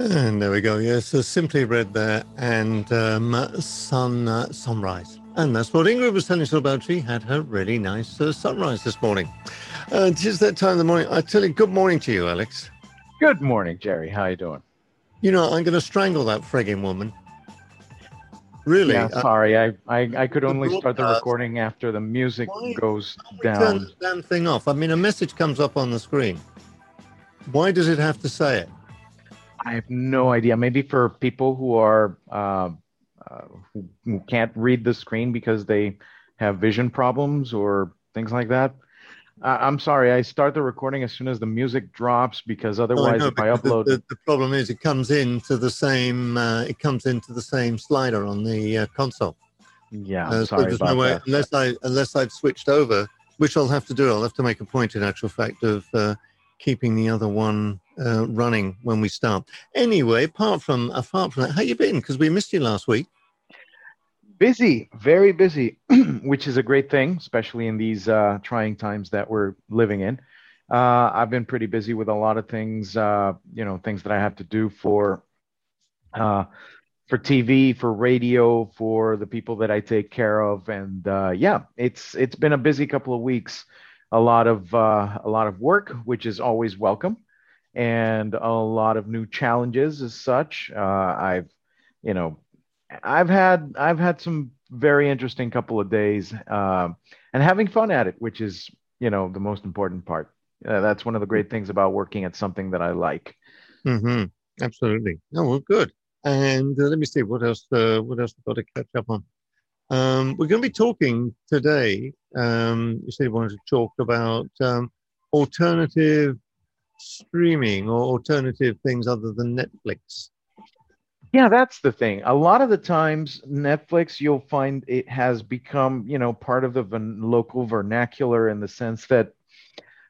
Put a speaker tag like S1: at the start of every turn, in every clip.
S1: And there we go. Yes, so simply red there and um, sun uh, sunrise. And that's what Ingrid was telling us about. She had her really nice uh, sunrise this morning. And uh, it is that time of the morning. I tell you, good morning to you, Alex.
S2: Good morning, Gerry. How you doing?
S1: You know, I'm going to strangle that frigging woman. Really?
S2: Yeah, uh, sorry. I, I, I could only start the recording after the music why, goes down. Turn the
S1: damn thing off. I mean, a message comes up on the screen. Why does it have to say it?
S2: I have no idea. Maybe for people who are uh, uh, who, who can't read the screen because they have vision problems or things like that. I'm sorry. I start the recording as soon as the music drops because otherwise, oh, if I upload,
S1: the, the, the, problem is it comes into the same. Uh, it comes into the same slider on the uh, console.
S2: Yeah, uh, sorry so about
S1: no way,
S2: that.
S1: Unless I unless I've switched over, which I'll have to do. I'll have to make a point, in actual fact, of uh, keeping the other one uh, running when we start. Anyway, apart from apart from that, how you been? Because we missed you last week
S2: busy, very busy, which is a great thing, especially in these uh, trying times that we're living in. Uh, I've been pretty busy with a lot of things, uh, you know, things that I have to do for uh, for TV, for radio, for the people that I take care of, and uh, yeah, it's it's been a busy couple of weeks. A lot of uh, a lot of work, which is always welcome, and a lot of new challenges as such. I've you know I've had I've had some very interesting couple of days uh, and having fun at it, which is you know the most important part. Uh, that's one of the great things about working at something that I like.
S1: Mm-hmm. Absolutely. Oh well, good. And uh, let me see what else. Uh, what else we've got to catch up on. Um, we're going to be talking today. Um, you said you wanted to talk about um, alternative streaming or alternative things other than Netflix.
S2: Yeah, that's the thing. A lot of the times, Netflix, you'll find it has become, you know, part of the local vernacular in the sense that,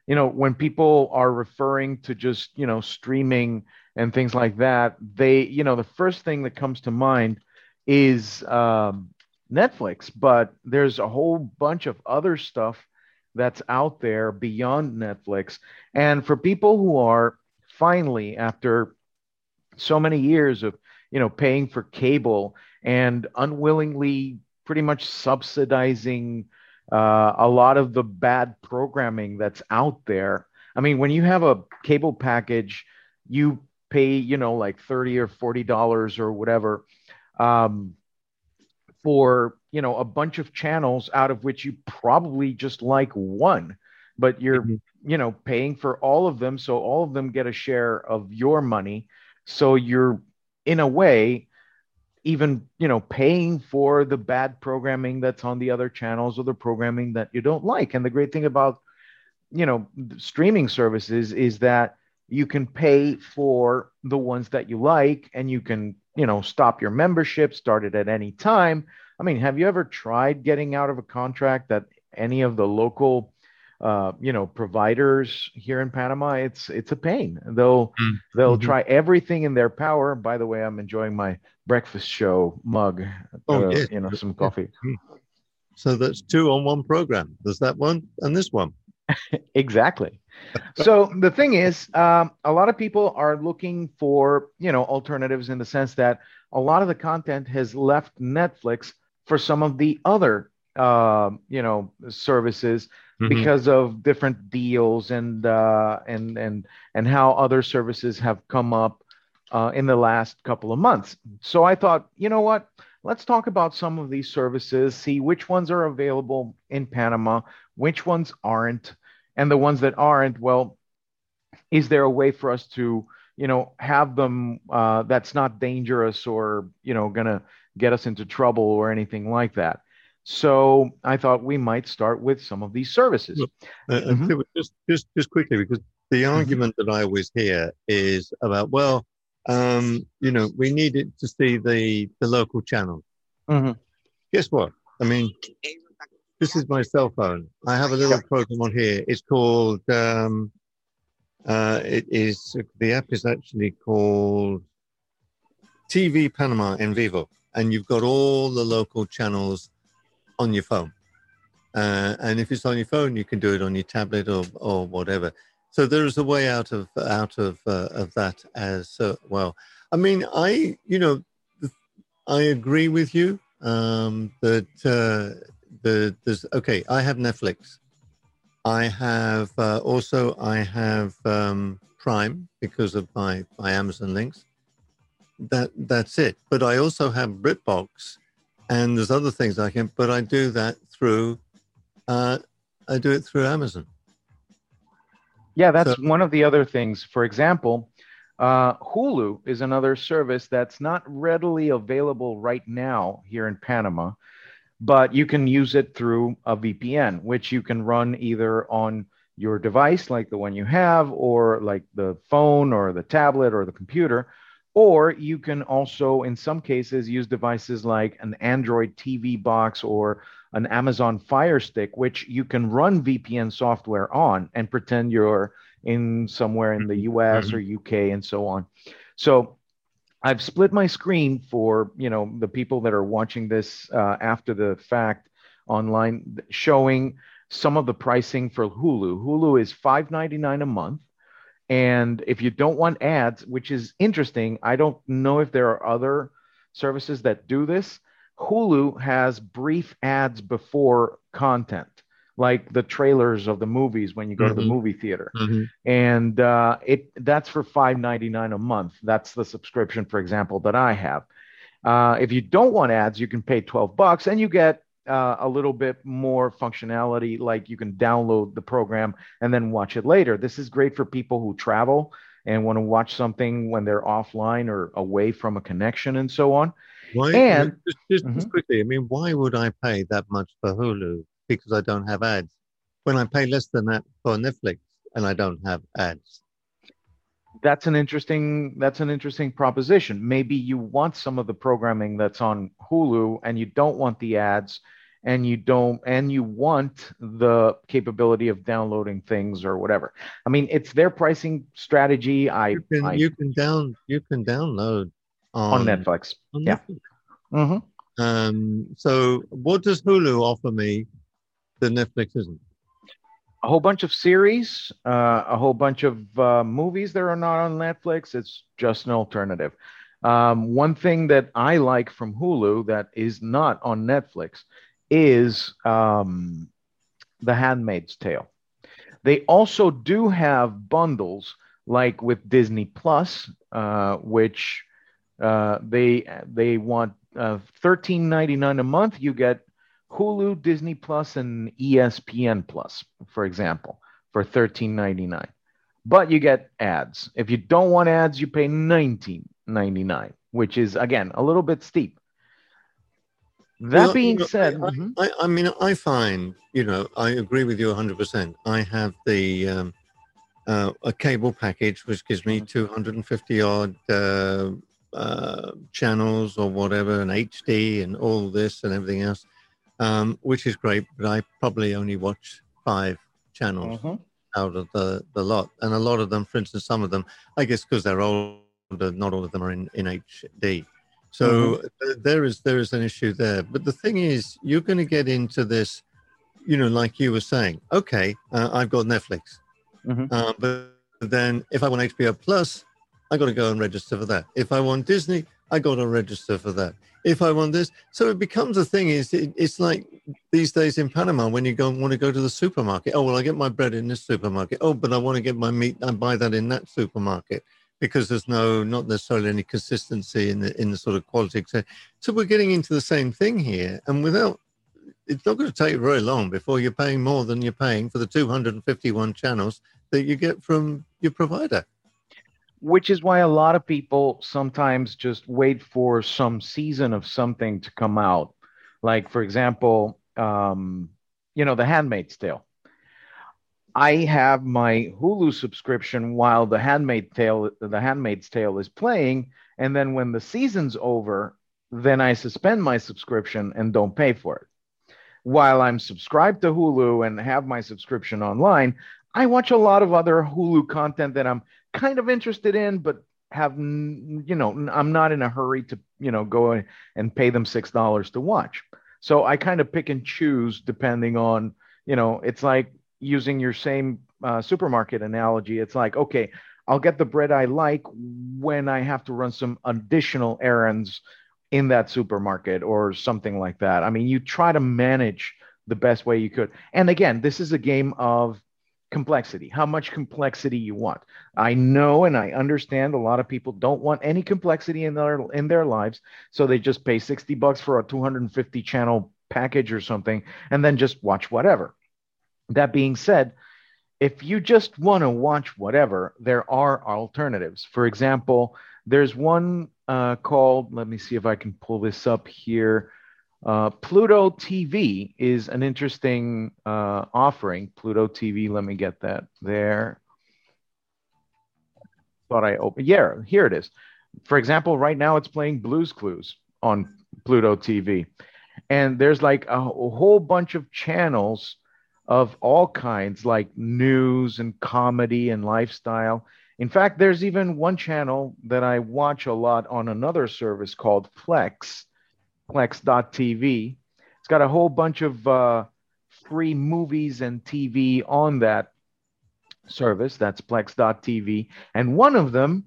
S2: you know, when people are referring to just, you know, streaming and things like that, they, you know, the first thing that comes to mind is um, Netflix, but there's a whole bunch of other stuff that's out there beyond Netflix. And for people who are finally, after so many years of you know, paying for cable and unwillingly pretty much subsidizing uh, a lot of the bad programming that's out there. I mean, when you have a cable package, you pay, you know, like 30 or $40 or whatever um, for, you know, a bunch of channels out of which you probably just like one, but you're, mm-hmm. you know, paying for all of them. So all of them get a share of your money. So you're in a way even you know paying for the bad programming that's on the other channels or the programming that you don't like and the great thing about you know streaming services is that you can pay for the ones that you like and you can you know stop your membership start it at any time i mean have you ever tried getting out of a contract that any of the local uh, you know providers here in Panama, it's it's a pain. They'll mm-hmm. they'll try everything in their power. By the way, I'm enjoying my breakfast show mug. Oh, uh, yes. you know, some coffee.
S1: So that's two on one program. There's that one and this one.
S2: exactly. so the thing is, um, a lot of people are looking for you know alternatives in the sense that a lot of the content has left Netflix for some of the other uh, you know services mm-hmm. because of different deals and uh, and and and how other services have come up uh, in the last couple of months. So I thought, you know what? Let's talk about some of these services, see which ones are available in Panama, which ones aren't, and the ones that aren't. Well, is there a way for us to you know have them uh, that's not dangerous or you know gonna get us into trouble or anything like that so I thought we might start with some of these services.
S1: Uh, uh, mm-hmm. Just, just, just quickly, because the mm-hmm. argument that I always hear is about, well, um, you know, we needed to see the the local channel. Mm-hmm. Guess what? I mean, this is my cell phone. I have a little program on here. It's called. Um, uh, it is the app is actually called TV Panama en Vivo, and you've got all the local channels on your phone. Uh, and if it's on your phone, you can do it on your tablet or, or whatever. So there is a way out of out of uh, of that as uh, well. I mean, I, you know, I agree with you um, that uh, the there's okay. I have Netflix. I have uh, also I have um, Prime because of my my Amazon links. That that's it. But I also have BritBox, and there's other things I can. But I do that through. Uh, I do it through Amazon.
S2: Yeah, that's so, one of the other things. For example, uh, Hulu is another service that's not readily available right now here in Panama, but you can use it through a VPN, which you can run either on your device, like the one you have, or like the phone or the tablet or the computer. Or you can also, in some cases, use devices like an Android TV box or an Amazon Fire Stick, which you can run VPN software on and pretend you're in somewhere in the mm-hmm. US mm-hmm. or UK and so on. So I've split my screen for you know the people that are watching this uh, after the fact online, showing some of the pricing for Hulu. Hulu is five ninety nine a month, and if you don't want ads, which is interesting, I don't know if there are other services that do this. Hulu has brief ads before content like the trailers of the movies when you go mm-hmm. to the mm-hmm. movie theater mm-hmm. and uh, it that's for 5.99 a month that's the subscription for example that i have uh, if you don't want ads you can pay 12 bucks and you get uh, a little bit more functionality like you can download the program and then watch it later this is great for people who travel and want to watch something when they're offline or away from a connection and so on
S1: why, and just, just, mm-hmm. just quickly i mean why would i pay that much for hulu because I don't have ads. When I pay less than that for Netflix and I don't have ads.
S2: That's an interesting that's an interesting proposition. Maybe you want some of the programming that's on Hulu and you don't want the ads and you don't and you want the capability of downloading things or whatever. I mean, it's their pricing strategy. I
S1: you can,
S2: I,
S1: you can down you can download
S2: on, on Netflix. On yeah. Netflix.
S1: Mm-hmm. Um, so what does Hulu offer me the Netflix isn't?
S2: A whole bunch of series, uh, a whole bunch of uh, movies that are not on Netflix. It's just an alternative. Um, one thing that I like from Hulu that is not on Netflix is um, The Handmaid's Tale. They also do have bundles like with Disney Plus, uh, which uh, they they want uh, thirteen ninety nine a month. You get Hulu, Disney Plus, and ESPN Plus, for example, for $13.99. But you get ads. If you don't want ads, you pay $19.99, which is again a little bit steep. That well, being you know, said, I,
S1: mm-hmm. I, I, mean, I find, you know, I agree with you 100%. I have the um, uh, a cable package which gives me mm-hmm. 250 odd uh, uh, channels or whatever, and HD and all this and everything else um, which is great. But I probably only watch five channels mm-hmm. out of the, the lot. And a lot of them, for instance, some of them, I guess because they're older, not all of them are in, in HD. So mm-hmm. there is there is an issue there. But the thing is, you're going to get into this, you know, like you were saying. Okay, uh, I've got Netflix, mm-hmm. uh, but then if I want HBO Plus, I got to go and register for that. If I want Disney, I got to register for that if I want this. So it becomes a thing. Is it, it's like these days in Panama when you go want to go to the supermarket. Oh well, I get my bread in this supermarket. Oh, but I want to get my meat. I buy that in that supermarket because there's no not necessarily any consistency in the in the sort of quality. So we're getting into the same thing here, and without. It's not going to take very long before you're paying more than you're paying for the 251 channels that you get from your provider
S2: which is why a lot of people sometimes just wait for some season of something to come out. Like, for example, um, you know, The Handmaid's Tale. I have my Hulu subscription while The Handmaid's Tale, The Handmaid's Tale is playing, and then when the season's over, then I suspend my subscription and don't pay for it. While I'm subscribed to Hulu and have my subscription online, I watch a lot of other Hulu content that I'm kind of interested in, but have you know I'm not in a hurry to you know go and pay them six dollars to watch. So I kind of pick and choose depending on you know it's like using your same uh, supermarket analogy. It's like okay, I'll get the bread I like when I have to run some additional errands in that supermarket or something like that. I mean, you try to manage the best way you could. And again, this is a game of complexity, how much complexity you want. I know and I understand a lot of people don't want any complexity in their in their lives, so they just pay 60 bucks for a 250 channel package or something and then just watch whatever. That being said, if you just want to watch whatever, there are alternatives. For example, there's one uh, called, let me see if I can pull this up here. Uh, Pluto TV is an interesting uh, offering. Pluto TV, let me get that there. Thought I opened, yeah, here it is. For example, right now it's playing Blues Clues on Pluto TV. And there's like a, a whole bunch of channels of all kinds, like news and comedy and lifestyle. In fact, there's even one channel that I watch a lot on another service called Plex, Plex.tv. It's got a whole bunch of uh, free movies and TV on that service. That's Plex.tv. And one of them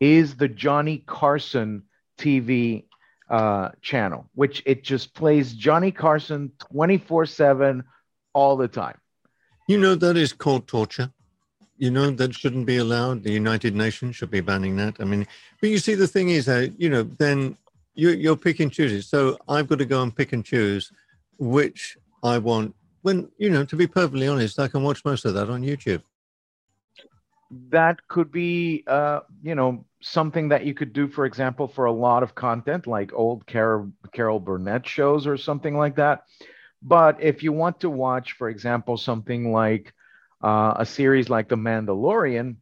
S2: is the Johnny Carson TV uh, channel, which it just plays Johnny Carson 24 7 all the time.
S1: You know, that is called torture. You know, that shouldn't be allowed. The United Nations should be banning that. I mean, but you see, the thing is, uh, you know, then you, you're picking chooses. So I've got to go and pick and choose which I want. When, you know, to be perfectly honest, I can watch most of that on YouTube.
S2: That could be, uh, you know, something that you could do, for example, for a lot of content like old Carol, Carol Burnett shows or something like that but if you want to watch, for example, something like uh, a series like The Mandalorian,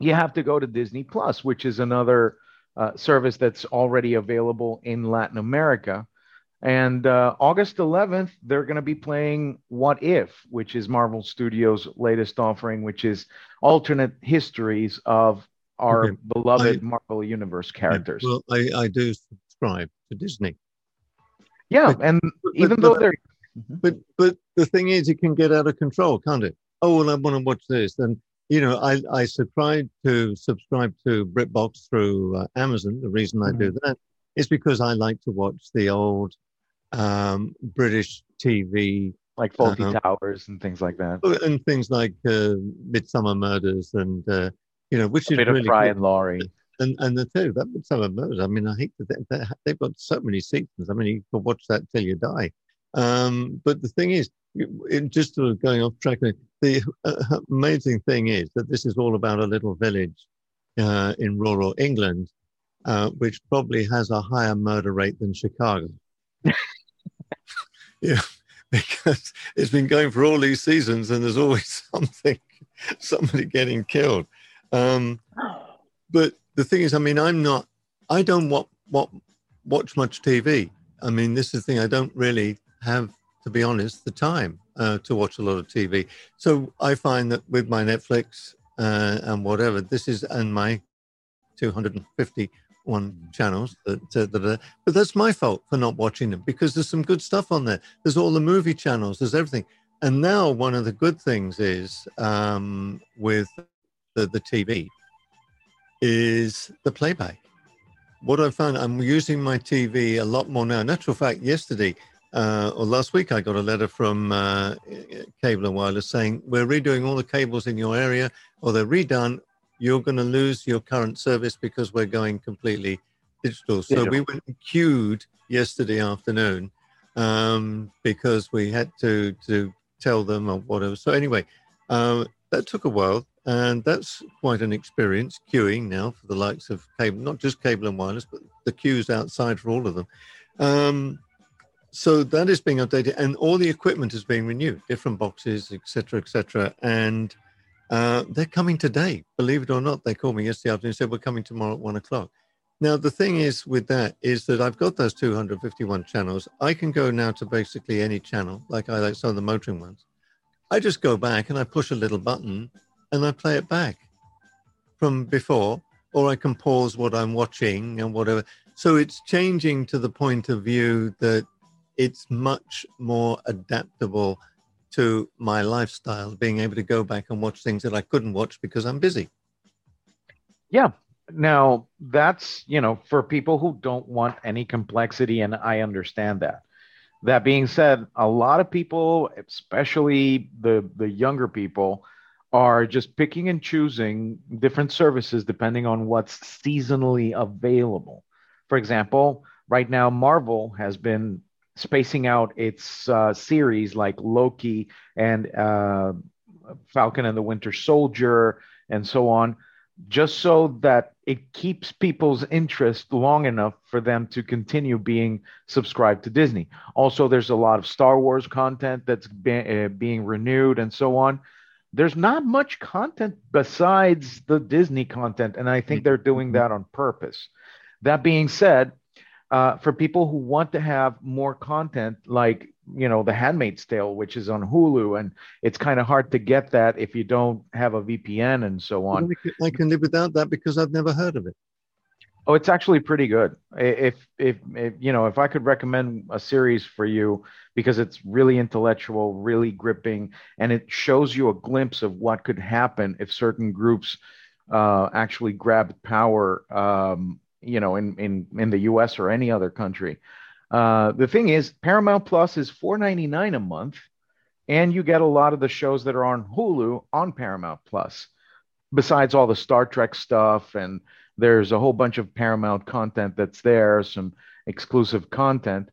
S2: you have to go to Disney Plus, which is another uh, service that's already available in Latin America. And uh, August 11th, they're going to be playing What If, which is Marvel Studios' latest offering, which is alternate histories of our okay. beloved I, Marvel Universe characters.
S1: Well, I, I do subscribe to Disney.
S2: Yeah, but, and but, even but, though they're.
S1: But but the thing is, it can get out of control, can't it? Oh well, I want to watch this, and you know, I I subscribe to subscribe to BritBox through uh, Amazon. The reason I mm-hmm. do that is because I like to watch the old um, British TV,
S2: like Fawlty uh, Towers and things like that,
S1: oh, and things like uh, Midsomer Murders, and uh, you know, which
S2: a
S1: is
S2: bit
S1: really
S2: of Fry and Laurie.
S1: And and the two that Midsomer Murders. I mean, I hate that they, they've got so many seasons. I mean, you can watch that till you die. Um, but the thing is, it, just sort of going off track, the uh, amazing thing is that this is all about a little village uh, in rural England, uh, which probably has a higher murder rate than Chicago. yeah, because it's been going for all these seasons, and there's always something, somebody getting killed. Um, but the thing is, I mean, I'm not, I don't watch, watch much TV. I mean, this is the thing. I don't really have, to be honest, the time uh, to watch a lot of TV. So I find that with my Netflix uh, and whatever, this is and my 251 channels that, uh, that are, but that's my fault for not watching them because there's some good stuff on there. There's all the movie channels, there's everything. And now one of the good things is um, with the, the TV is the playback. What I found, I'm using my TV a lot more now. Natural fact, yesterday uh, or last week I got a letter from uh, Cable and Wireless saying we're redoing all the cables in your area, or they're redone. You're going to lose your current service because we're going completely digital. So digital. we went and queued yesterday afternoon um, because we had to to tell them or whatever. So anyway, uh, that took a while, and that's quite an experience queuing now for the likes of cable, not just cable and wireless, but the queues outside for all of them. Um, so that is being updated and all the equipment is being renewed different boxes etc etc and uh, they're coming today. Believe it or not they called me yesterday afternoon and said we're coming tomorrow at one o'clock. Now the thing is with that is that i've got those 251 channels. I can go now to basically any channel like i like some of the motoring ones. I just go back and i push a little button and i play it back from before or i can pause what i'm watching and whatever. So it's changing to the point of view that it's much more adaptable to my lifestyle, being able to go back and watch things that I couldn't watch because I'm busy.
S2: Yeah. Now, that's, you know, for people who don't want any complexity, and I understand that. That being said, a lot of people, especially the the younger people, are just picking and choosing different services depending on what's seasonally available. For example, right now Marvel has been spacing out its uh, series like Loki and uh, Falcon and the Winter Soldier and so on, just so that it keeps people's interest long enough for them to continue being subscribed to Disney. Also, there's a lot of Star Wars content that's be- uh, being renewed and so on. There's not much content besides the Disney content, and I think they're doing that on purpose. That being said, uh, for people who want to have more content, like you know, The Handmaid's Tale, which is on Hulu, and it's kind of hard to get that if you don't have a VPN and so on.
S1: I can live without that because I've never heard of it.
S2: Oh, it's actually pretty good. If, if, if you know, if I could recommend a series for you because it's really intellectual, really gripping, and it shows you a glimpse of what could happen if certain groups uh, actually grabbed power, um, you know, in, in in the U.S. or any other country. Uh, the thing is, Paramount Plus is $4.99 a month, and you get a lot of the shows that are on Hulu on Paramount Plus, besides all the Star Trek stuff. And there's a whole bunch of Paramount content that's there, some exclusive content.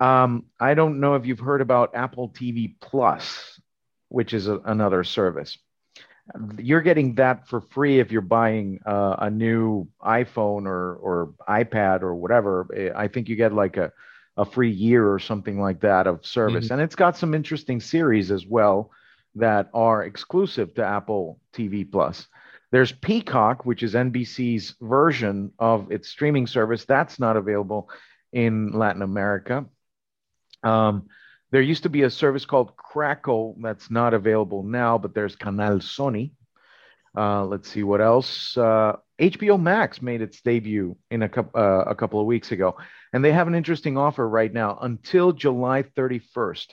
S2: Um, I don't know if you've heard about Apple TV Plus, which is a, another service you're getting that for free if you're buying uh, a new iPhone or or iPad or whatever. I think you get like a a free year or something like that of service, mm-hmm. and it's got some interesting series as well that are exclusive to Apple TV Plus. There's Peacock, which is NBC's version of its streaming service. That's not available in Latin America. Um, there used to be a service called Crackle that's not available now, but there's Canal Sony. Uh, let's see what else. Uh, HBO Max made its debut in a, couple uh, a couple of weeks ago, and they have an interesting offer right now until July 31st.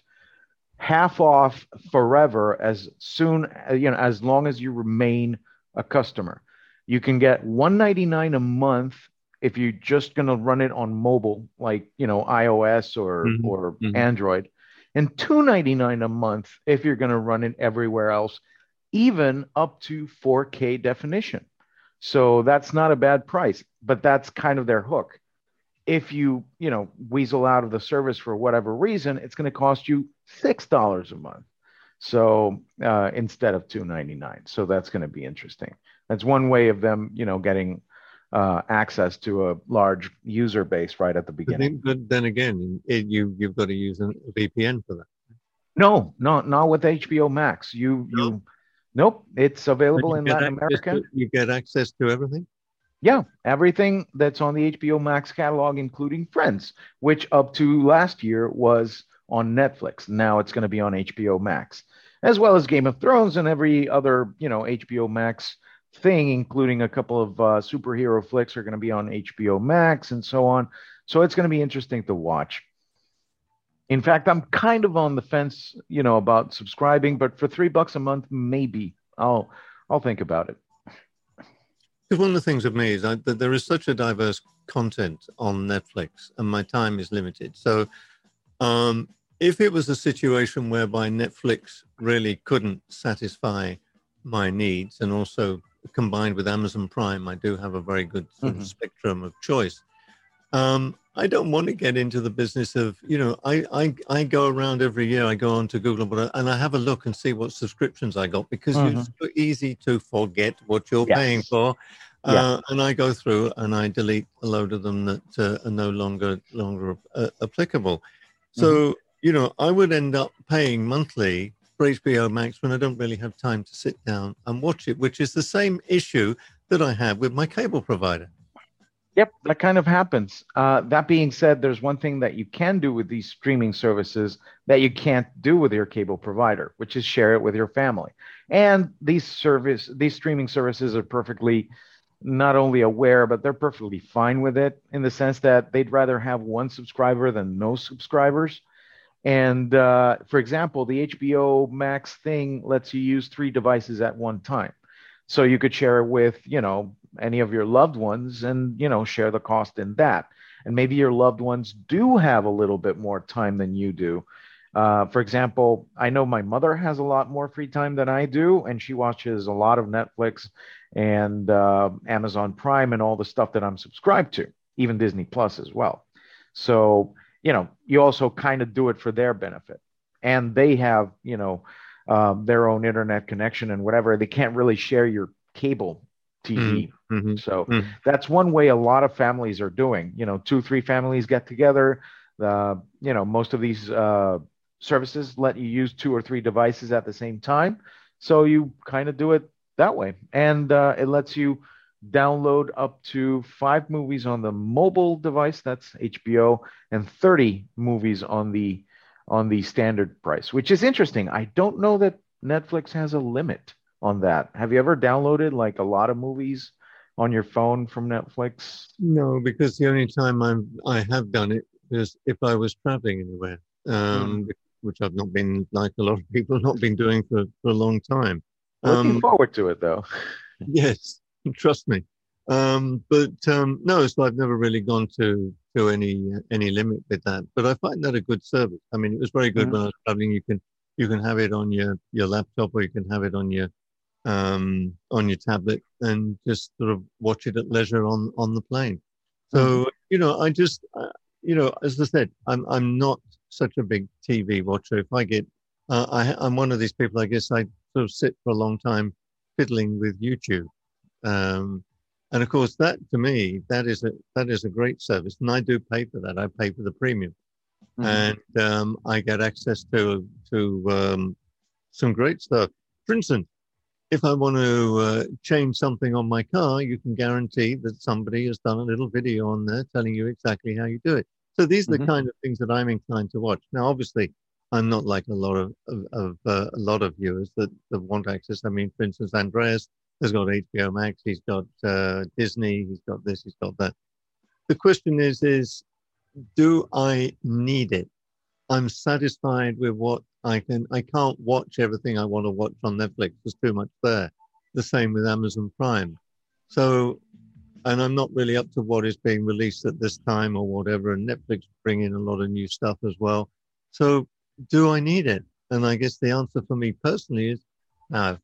S2: Half off forever as soon uh, you know as long as you remain a customer. You can get 199 a month if you're just going to run it on mobile, like you know iOS or mm-hmm. or mm-hmm. Android, and $2.99 a month if you're going to run it everywhere else, even up to 4K definition. So that's not a bad price, but that's kind of their hook. If you, you know, weasel out of the service for whatever reason, it's going to cost you $6 a month. So uh, instead of 2.99. So that's going to be interesting. That's one way of them, you know, getting uh, access to a large user base right at the beginning.
S1: But then again, it, you you've got to use a VPN for that.
S2: No, not not with HBO Max. You no. you, nope. It's available in Latin America.
S1: To, you get access to everything.
S2: Yeah, everything that's on the HBO Max catalog, including Friends, which up to last year was on Netflix. Now it's going to be on HBO Max, as well as Game of Thrones and every other you know HBO Max thing, including a couple of uh, superhero flicks, are going to be on HBO Max and so on. So it's going to be interesting to watch. In fact, I'm kind of on the fence, you know, about subscribing, but for three bucks a month, maybe I'll I'll think about it.
S1: Because one of the things with me is I, that there is such a diverse content on Netflix, and my time is limited. So, um, if it was a situation whereby Netflix really couldn't satisfy my needs and also combined with Amazon Prime, I do have a very good sort of mm-hmm. spectrum of choice. Um, I don't want to get into the business of, you know, I, I, I go around every year, I go on to Google and I have a look and see what subscriptions I got because mm-hmm. it's so easy to forget what you're yes. paying for. Uh, yeah. And I go through and I delete a load of them that uh, are no longer longer uh, applicable. So, mm-hmm. you know, I would end up paying monthly for HBO Max when I don't really have time to sit down and watch it, which is the same issue that I have with my cable provider.
S2: Yep, that kind of happens. Uh, that being said, there's one thing that you can do with these streaming services that you can't do with your cable provider, which is share it with your family. And these service, these streaming services are perfectly not only aware, but they're perfectly fine with it in the sense that they'd rather have one subscriber than no subscribers. And uh, for example, the HBO Max thing lets you use three devices at one time. So you could share it with, you know, any of your loved ones and you know share the cost in that. And maybe your loved ones do have a little bit more time than you do. Uh, for example i know my mother has a lot more free time than i do and she watches a lot of netflix and uh, amazon prime and all the stuff that i'm subscribed to even disney plus as well. So you know you also kind of do it for their benefit and they have you know um, their own internet connection and whatever they can't really share your cable TV. Mm-hmm. mm-hmm. So mm-hmm. that's one way a lot of families are doing. You know, two, three families get together. Uh, you know, most of these uh, services let you use two or three devices at the same time. So you kind of do it that way. And uh, it lets you download up to five movies on the mobile device, that's HBO, and 30 movies on the on the standard price, which is interesting. I don't know that Netflix has a limit on that. Have you ever downloaded like a lot of movies on your phone from Netflix?
S1: No, because the only time I'm I have done it is if I was traveling anywhere, um, mm. which I've not been like a lot of people not been doing for, for a long time.
S2: Looking um, forward to it though.
S1: yes, trust me. Um, but um, no, so I've never really gone to to any any limit with that. But I find that a good service. I mean, it was very good mm when I was traveling. You can you can have it on your your laptop or you can have it on your um, on your tablet and just sort of watch it at leisure on on the plane. So mm-hmm. you know, I just uh, you know, as I said, I'm I'm not such a big TV watcher. If I get, uh, I, I'm one of these people. I guess I sort of sit for a long time fiddling with YouTube, um, and of course that to me that is a that is a great service, and I do pay for that. I pay for the premium, mm-hmm. and um, I get access to to um, some great stuff. For instance, if I want to uh, change something on my car, you can guarantee that somebody has done a little video on there telling you exactly how you do it. So these are the mm-hmm. kind of things that I'm inclined to watch. Now, obviously, I'm not like a lot of, of, of uh, a lot of viewers that, that want access. I mean, for instance, Andreas has got HBO Max, he's got uh, Disney, he's got this, he's got that. The question is, is do I need it? I'm satisfied with what I can I can't watch everything I want to watch on Netflix. There's too much there. The same with Amazon Prime. So, and I'm not really up to what is being released at this time or whatever. And Netflix bring in a lot of new stuff as well. So, do I need it? And I guess the answer for me personally is no.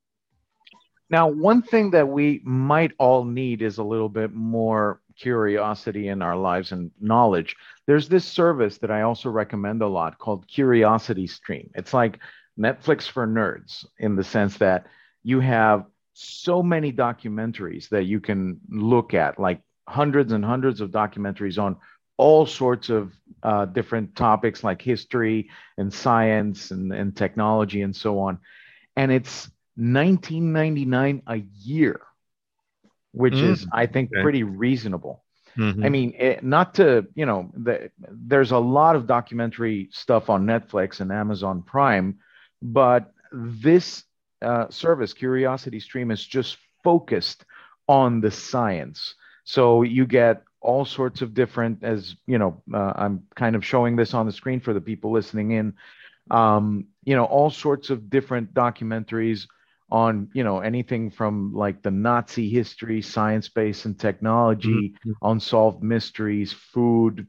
S2: Now, one thing that we might all need is a little bit more curiosity in our lives and knowledge. There's this service that I also recommend a lot called Curiosity Stream. It's like Netflix for nerds in the sense that you have so many documentaries that you can look at, like hundreds and hundreds of documentaries on all sorts of uh, different topics like history and science and, and technology and so on. And it's 1999 a year which mm, is I think okay. pretty reasonable. Mm-hmm. I mean, it, not to you know, the, there's a lot of documentary stuff on Netflix and Amazon Prime, but this uh, service, Curiosity Stream, is just focused on the science. So you get all sorts of different, as you know, uh, I'm kind of showing this on the screen for the people listening in. Um, you know, all sorts of different documentaries on you know anything from like the Nazi history, science based and technology, mm-hmm. unsolved mysteries, food.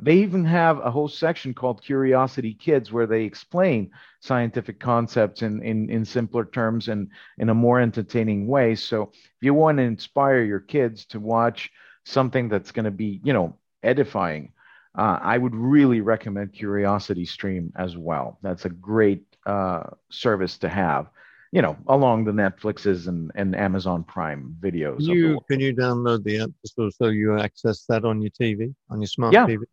S2: They even have a whole section called Curiosity Kids where they explain scientific concepts in, in, in simpler terms and in a more entertaining way. So if you want to inspire your kids to watch something that's going to be, you know, edifying, uh, I would really recommend Curiosity Stream as well. That's a great uh, service to have you know, along the Netflixes and, and Amazon Prime videos.
S1: You can you download the app so, so you access that on your TV, on your smart yeah. TV?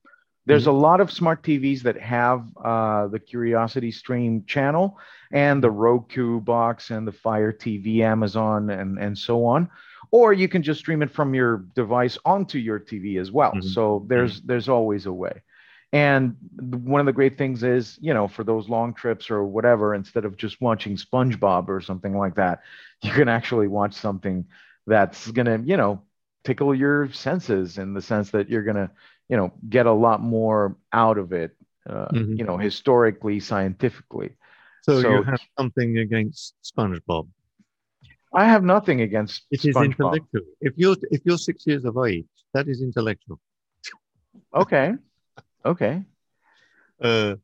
S2: There's mm-hmm. a lot of smart TVs that have uh, the Curiosity Stream channel and the Roku box and the Fire TV, Amazon, and, and so on. Or you can just stream it from your device onto your TV as well. Mm-hmm. So there's mm-hmm. there's always a way. And one of the great things is, you know, for those long trips or whatever, instead of just watching SpongeBob or something like that, you can actually watch something that's going to, you know, tickle your senses in the sense that you're going to, you know, get a lot more out of it, uh, mm-hmm. you know, historically, scientifically.
S1: So, so, you have something against SpongeBob?
S2: I have nothing against
S1: it is intellectual. If you're if you're six years of age, that is intellectual.
S2: Okay, okay.
S1: Uh,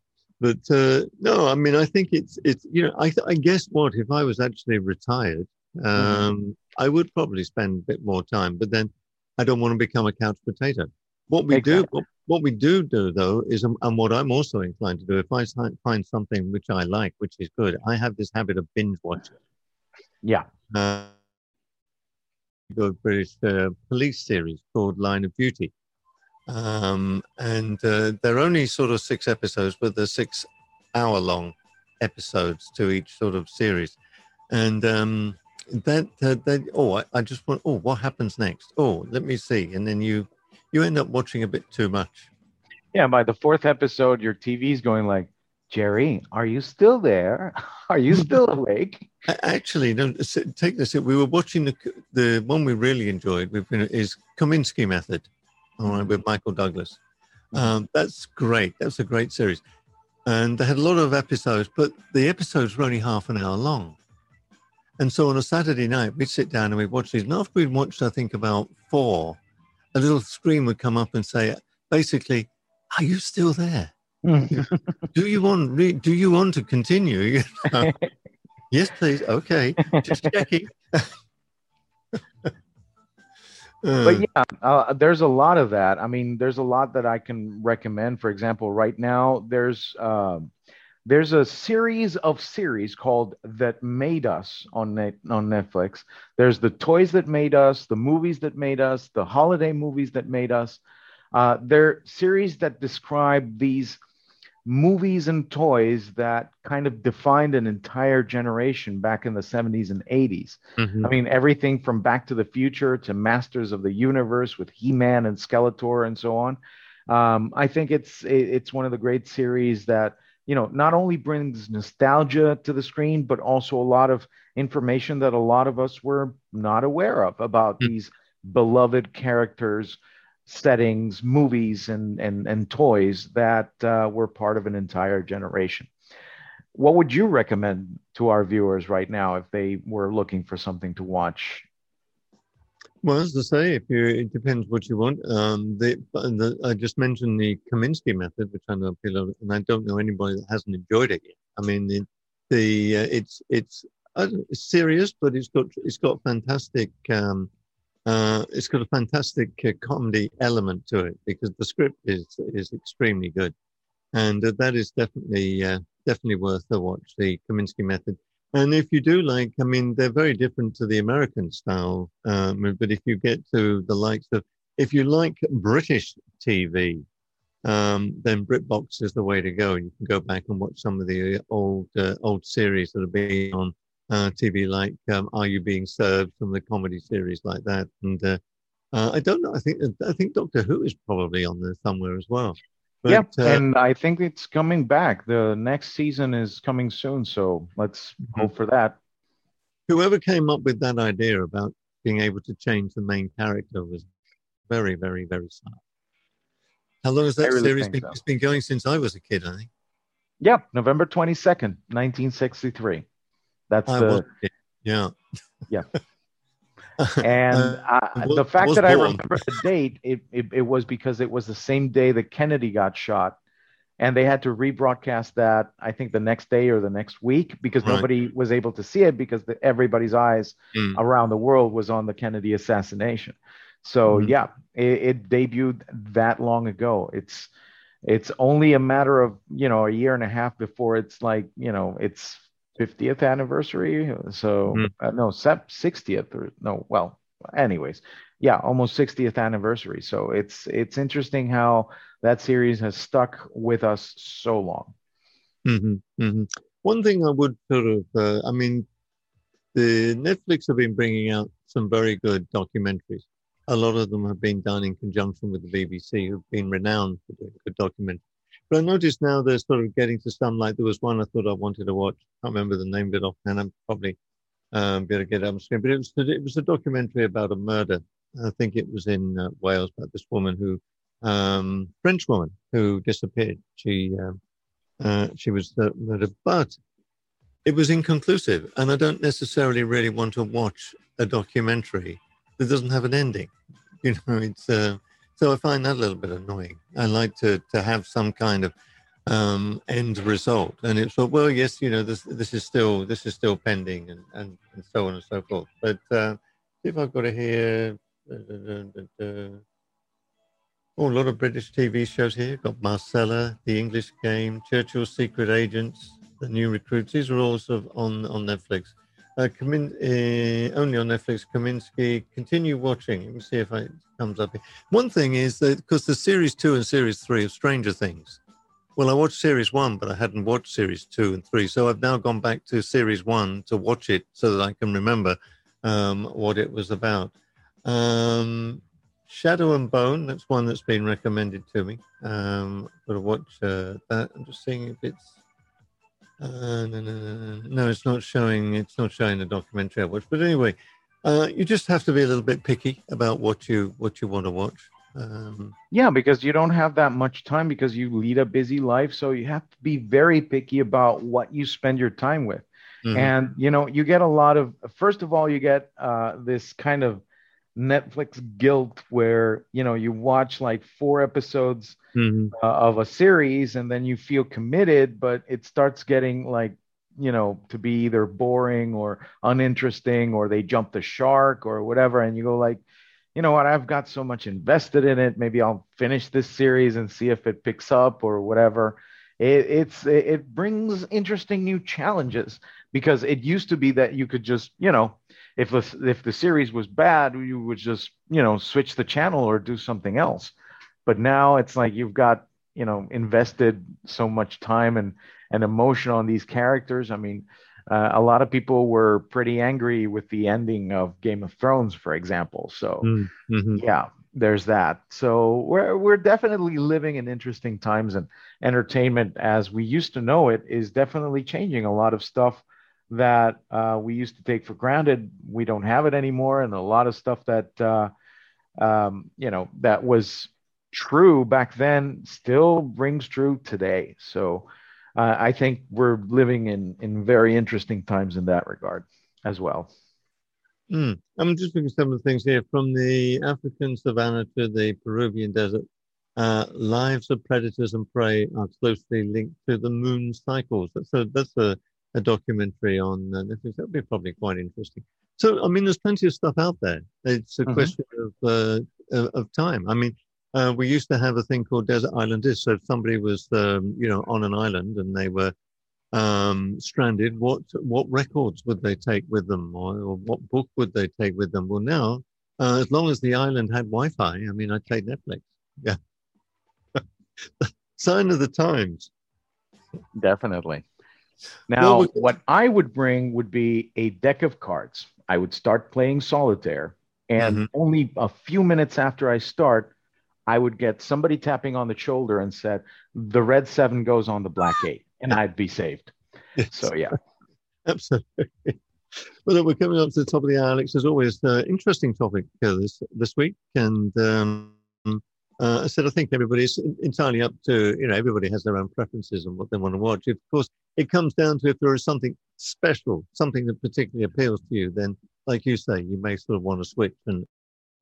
S1: but uh, no, I mean, I think it's it's you know, I I guess what if I was actually retired, um, mm-hmm. I would probably spend a bit more time. But then I don't want to become a couch potato. What we exactly. do, what, what, we do do though, is um, and what I'm also inclined to do, if I find something which I like, which is good, I have this habit of binge watching.
S2: Yeah.
S1: Uh, a British uh, police series called Line of Duty. Um, and uh, they're only sort of six episodes, but they're six hour long episodes to each sort of series. And um, that, uh, that, oh, I, I just want, oh, what happens next? Oh, let me see. And then you, you end up watching a bit too much.
S2: Yeah, by the fourth episode, your TV's going like, Gerry, are you still there? Are you still awake?
S1: Actually, no, take this. We were watching the the one we really enjoyed. We've been is Kominsky Method, all right, with Michael Douglas. Mm-hmm. Um, that's great. That's a great series, and they had a lot of episodes, but the episodes were only half an hour long. And so on a Saturday night, we'd sit down and we'd watch these. And after we'd watched, I think about four, a little screen would come up and say, basically, "Are you still there?" do you want do you want to continue? yes, please. Okay, just checking.
S2: but yeah, uh, there's a lot of that. I mean, there's a lot that I can recommend. For example, right now there's uh, there's a series of series called "That Made Us" on net, on Netflix. There's the toys that made us, the movies that made us, the holiday movies that made us. Uh, they're series that describe these movies and toys that kind of defined an entire generation back in the 70s and 80s. Mm-hmm. I mean, everything from Back to the Future to Masters of the Universe with He-Man and Skeletor and so on. Um, I think it's it's one of the great series that you know not only brings nostalgia to the screen, but also a lot of information that a lot of us were not aware of about mm-hmm. these beloved characters settings, movies, and and and toys that uh, were part of an entire generation. What would you recommend to our viewers right now if they were looking for something to watch?
S1: Well, as I say, if you, it depends what you want. Um, the, the, I just mentioned the Kominsky method, which I know people, and I don't know anybody that hasn't enjoyed it yet. I mean, the, the uh, it's it's uh, serious, but it's got it's got fantastic um, uh, it's got a fantastic uh, comedy element to it because the script is is extremely good, and uh, that is definitely uh, definitely worth a watch. The Kominsky Method, and if you do like, I mean, they're very different to the American style, um, but if you get to the likes of, if you like British TV, um, then BritBox is the way to go. You can go back and watch some of the old uh, old series that have been on uh, TV like um, Are You Being Served from the comedy series like that. And uh, uh, I don't know. I think I think Doctor Who is probably on there somewhere as well.
S2: But, yeah, uh, and I think it's coming back. The next season is coming soon, so let's mm-hmm. hope for that.
S1: Whoever came up with that idea about being able to change the main character was very, very, very smart. How long has that really series been? So. It's been going since I was a kid, I think.
S2: Yep, November twenty second, nineteen sixty three. That's I the
S1: yeah
S2: yeah. and uh, the fact that born. I remember the date, it, it, it was because it was the same day that Kennedy got shot, and they had to rebroadcast that I think the next day or the next week because right. nobody was able to see it because the, everybody's eyes mm. around the world was on the Kennedy assassination. So mm-hmm. yeah, it, it, debuted that long ago. It's it's only a matter of you know a year and a half before it's like you know it's 50th anniversary. So mm-hmm. uh, no, 60th or no, well, anyways, yeah, almost 60th anniversary. So it's it's interesting how that series has stuck with us so long.
S1: Mm-hmm. Mm-hmm. One thing I would sort of, uh, I mean, the Netflix have been bringing out some very good documentaries. A lot of them have been done in conjunction with the BBC, who've been renowned for doing good documentaries. But I noticed now they're sort of getting to some like there was one I thought I wanted to watch. I can't remember the name of it offhand. I'm probably um, be able to get it on screen. But it was it was a documentary about a murder. I think it was in uh, Wales about this woman who um, French woman who disappeared. She um, uh, she was murdered, but it was inconclusive, and I don't necessarily really want to watch a documentary that doesn't have an ending. You know, it's uh, so I find that a little bit annoying. I like to to have some kind of um, end result, and it's like, well, yes, you know, this this is still this is still pending, and and, and so on and so forth. But uh, if I've got to hear. Oh, a lot of British TV shows here. Got Marcella, The English Game, Churchill's Secret Agents, The New Recruits. These are all sort of on, on Netflix. Uh, Kamin- uh, only on Netflix, Kominsky. Continue watching. Let me see if it comes up here. One thing is that because the series two and series three of Stranger Things, well, I watched series one, but I hadn't watched series two and three. So I've now gone back to series one to watch it so that I can remember um, what it was about. Um, Shadow and Bone, that's one that's been recommended to me. Um, got to watch uh, that. I'm just seeing if it's. Uh, no, no, no, no, it's not showing. It's not showing the documentary I watched. But anyway, uh, you just have to be a little bit picky about what you what you want to watch. Um,
S2: yeah, because you don't have that much time because you lead a busy life, so you have to be very picky about what you spend your time with. Mm-hmm. And you know, you get a lot of. First of all, you get uh, this kind of Netflix guilt where you know you watch like four episodes mm-hmm. uh, of a series and then you feel committed, but it starts getting like you know to be either boring or uninteresting or they jump the shark or whatever, and you go like, you know what, I've got so much invested in it. Maybe I'll finish this series and see if it picks up or whatever. It, it's it brings interesting new challenges because it used to be that you could just you know if the, if the series was bad, you would just you know switch the channel or do something else. But now it's like you've got you know invested so much time and and emotion on these characters. I mean, uh, a lot of people were pretty angry with the ending of Game of Thrones, for example. So mm, mm-hmm. yeah, there's that. So we're we're definitely living in interesting times, and entertainment as we used to know it is definitely changing. A lot of stuff that uh, we used to take for granted. We don't have it anymore, and a lot of stuff that uh, um, you know that was true back then still rings true today. So uh, I think we're living in in very interesting times in that regard as well.
S1: Mm. I'm just looking at some of the things here from the African savannah to the Peruvian desert. Uh, lives of predators and prey are closely linked to the moon cycles. So that's a a documentary on uh, Netflix. That would be probably quite interesting. So, I mean, there's plenty of stuff out there. It's a mm-hmm. question of, uh, of time. I mean, uh, we used to have a thing called Desert Island Disc. So if somebody was, um, you know, on an island and they were um, stranded, what what records would they take with them, or, or what book would they take with them? Well, now, uh, as long as the island had Wi-Fi, I mean, I'd take Netflix. Yeah, sign of the times.
S2: Definitely. Now, well, what I would bring would be a deck of cards. I would start playing solitaire, and mm-hmm. only a few minutes after I start, I would get somebody tapping on the shoulder and said, "The red seven goes on the black eight, and I'd be saved. Yes. So yeah,
S1: absolutely. Well, we're coming up to the top of the hour, Alex. As always, uh, interesting topic uh, this this week, and um, uh, I said, I think everybody's entirely up to, you know, everybody has their own preferences and what they want to watch. Of course, it comes down to if there is something special, something that particularly appeals to you, then, like you say, you may sort of want to switch and,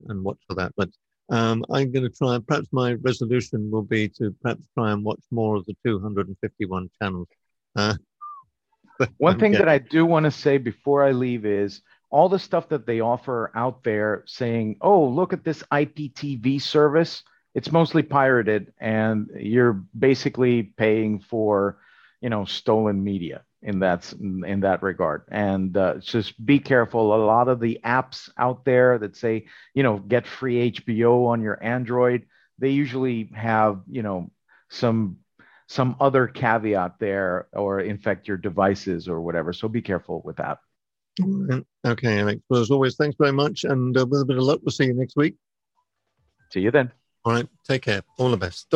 S1: and watch for that. But um, I'm going to try, perhaps my resolution will be to perhaps try and watch more of the 251 channels. Uh,
S2: One thing that I do want to say before I leave is all the stuff that they offer out there saying, oh, look at this IPTV service it's mostly pirated and you're basically paying for you know stolen media in that in that regard. And uh, just be careful. A lot of the apps out there that say you know get free hbo on your android they usually have you know some some other caveat there or infect your devices or whatever. So be careful with that.
S1: Okay alex. Well as always thanks very much and uh, with a bit of luck. We'll see you next week.
S2: See you then
S1: all right. Take care. All the best.